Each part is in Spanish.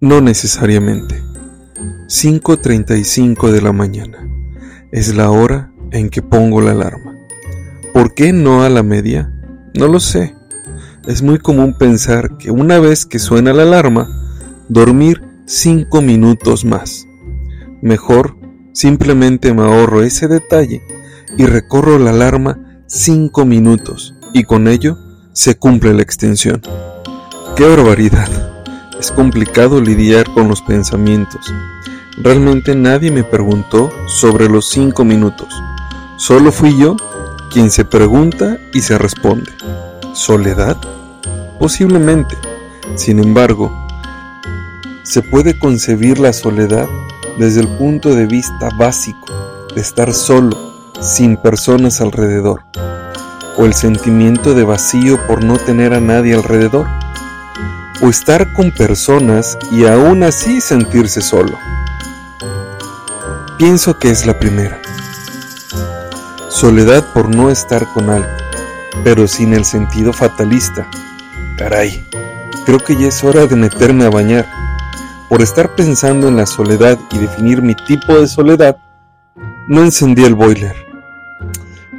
no necesariamente. 5.35 de la mañana. Es la hora en que pongo la alarma. ¿Por qué no a la media? No lo sé. Es muy común pensar que una vez que suena la alarma, dormir 5 minutos más. Mejor simplemente me ahorro ese detalle y recorro la alarma 5 minutos y con ello se cumple la extensión. ¡Qué barbaridad! Es complicado lidiar con los pensamientos. Realmente nadie me preguntó sobre los cinco minutos. Solo fui yo quien se pregunta y se responde. ¿Soledad? Posiblemente. Sin embargo, se puede concebir la soledad desde el punto de vista básico de estar solo, sin personas alrededor, o el sentimiento de vacío por no tener a nadie alrededor o estar con personas y aún así sentirse solo. Pienso que es la primera. Soledad por no estar con alguien, pero sin el sentido fatalista. Caray, creo que ya es hora de meterme a bañar. Por estar pensando en la soledad y definir mi tipo de soledad, no encendí el boiler.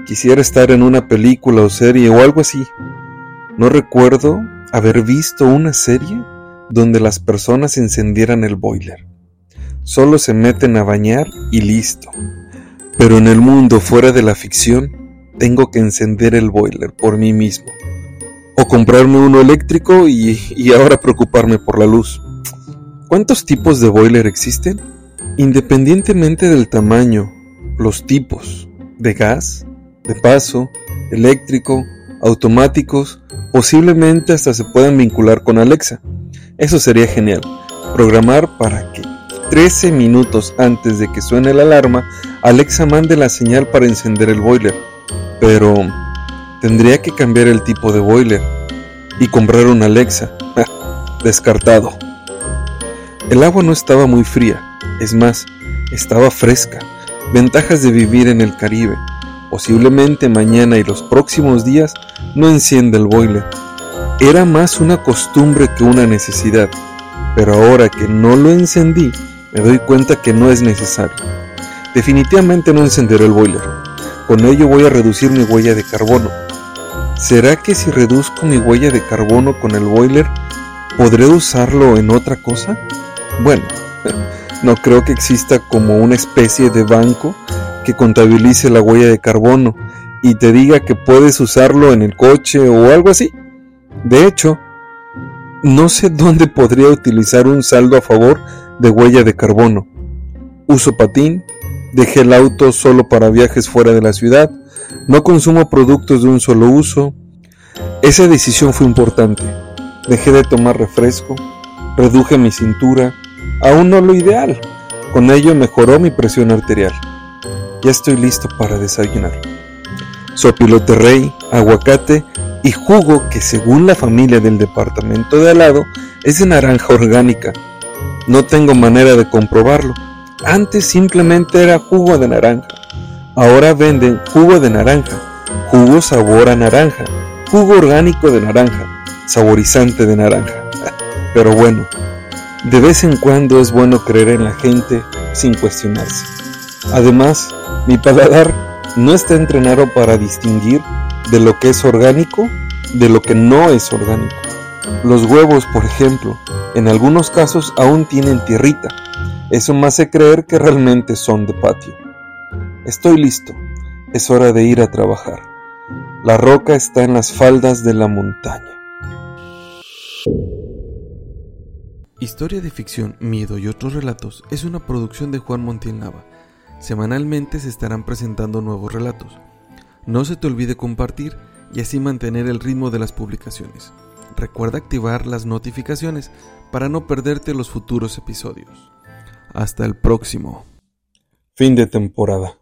Quisiera estar en una película o serie o algo así. No recuerdo haber visto una serie donde las personas encendieran el boiler. Solo se meten a bañar y listo. Pero en el mundo fuera de la ficción, tengo que encender el boiler por mí mismo. O comprarme uno eléctrico y, y ahora preocuparme por la luz. ¿Cuántos tipos de boiler existen? Independientemente del tamaño, los tipos de gas, de paso, eléctrico, automáticos, Posiblemente hasta se puedan vincular con Alexa. Eso sería genial. Programar para que 13 minutos antes de que suene la alarma, Alexa mande la señal para encender el boiler. Pero tendría que cambiar el tipo de boiler y comprar un Alexa. Descartado. El agua no estaba muy fría, es más, estaba fresca. Ventajas de vivir en el Caribe. Posiblemente mañana y los próximos días no encienda el boiler. Era más una costumbre que una necesidad, pero ahora que no lo encendí, me doy cuenta que no es necesario. Definitivamente no encenderé el boiler. Con ello voy a reducir mi huella de carbono. ¿Será que si reduzco mi huella de carbono con el boiler, podré usarlo en otra cosa? Bueno, no creo que exista como una especie de banco que contabilice la huella de carbono y te diga que puedes usarlo en el coche o algo así. De hecho, no sé dónde podría utilizar un saldo a favor de huella de carbono. Uso patín, dejé el auto solo para viajes fuera de la ciudad, no consumo productos de un solo uso. Esa decisión fue importante. Dejé de tomar refresco, reduje mi cintura, aún no lo ideal. Con ello mejoró mi presión arterial. Ya estoy listo para desayunar. Sopilote rey, aguacate y jugo que según la familia del departamento de al lado es de naranja orgánica. No tengo manera de comprobarlo. Antes simplemente era jugo de naranja. Ahora venden jugo de naranja, jugo sabor a naranja, jugo orgánico de naranja, saborizante de naranja. Pero bueno, de vez en cuando es bueno creer en la gente sin cuestionarse. Además, mi paladar no está entrenado para distinguir de lo que es orgánico de lo que no es orgánico. Los huevos, por ejemplo, en algunos casos aún tienen tierrita. Eso me hace creer que realmente son de patio. Estoy listo. Es hora de ir a trabajar. La roca está en las faldas de la montaña. Historia de ficción, miedo y otros relatos es una producción de Juan Montiel Nava Semanalmente se estarán presentando nuevos relatos. No se te olvide compartir y así mantener el ritmo de las publicaciones. Recuerda activar las notificaciones para no perderte los futuros episodios. Hasta el próximo. Fin de temporada.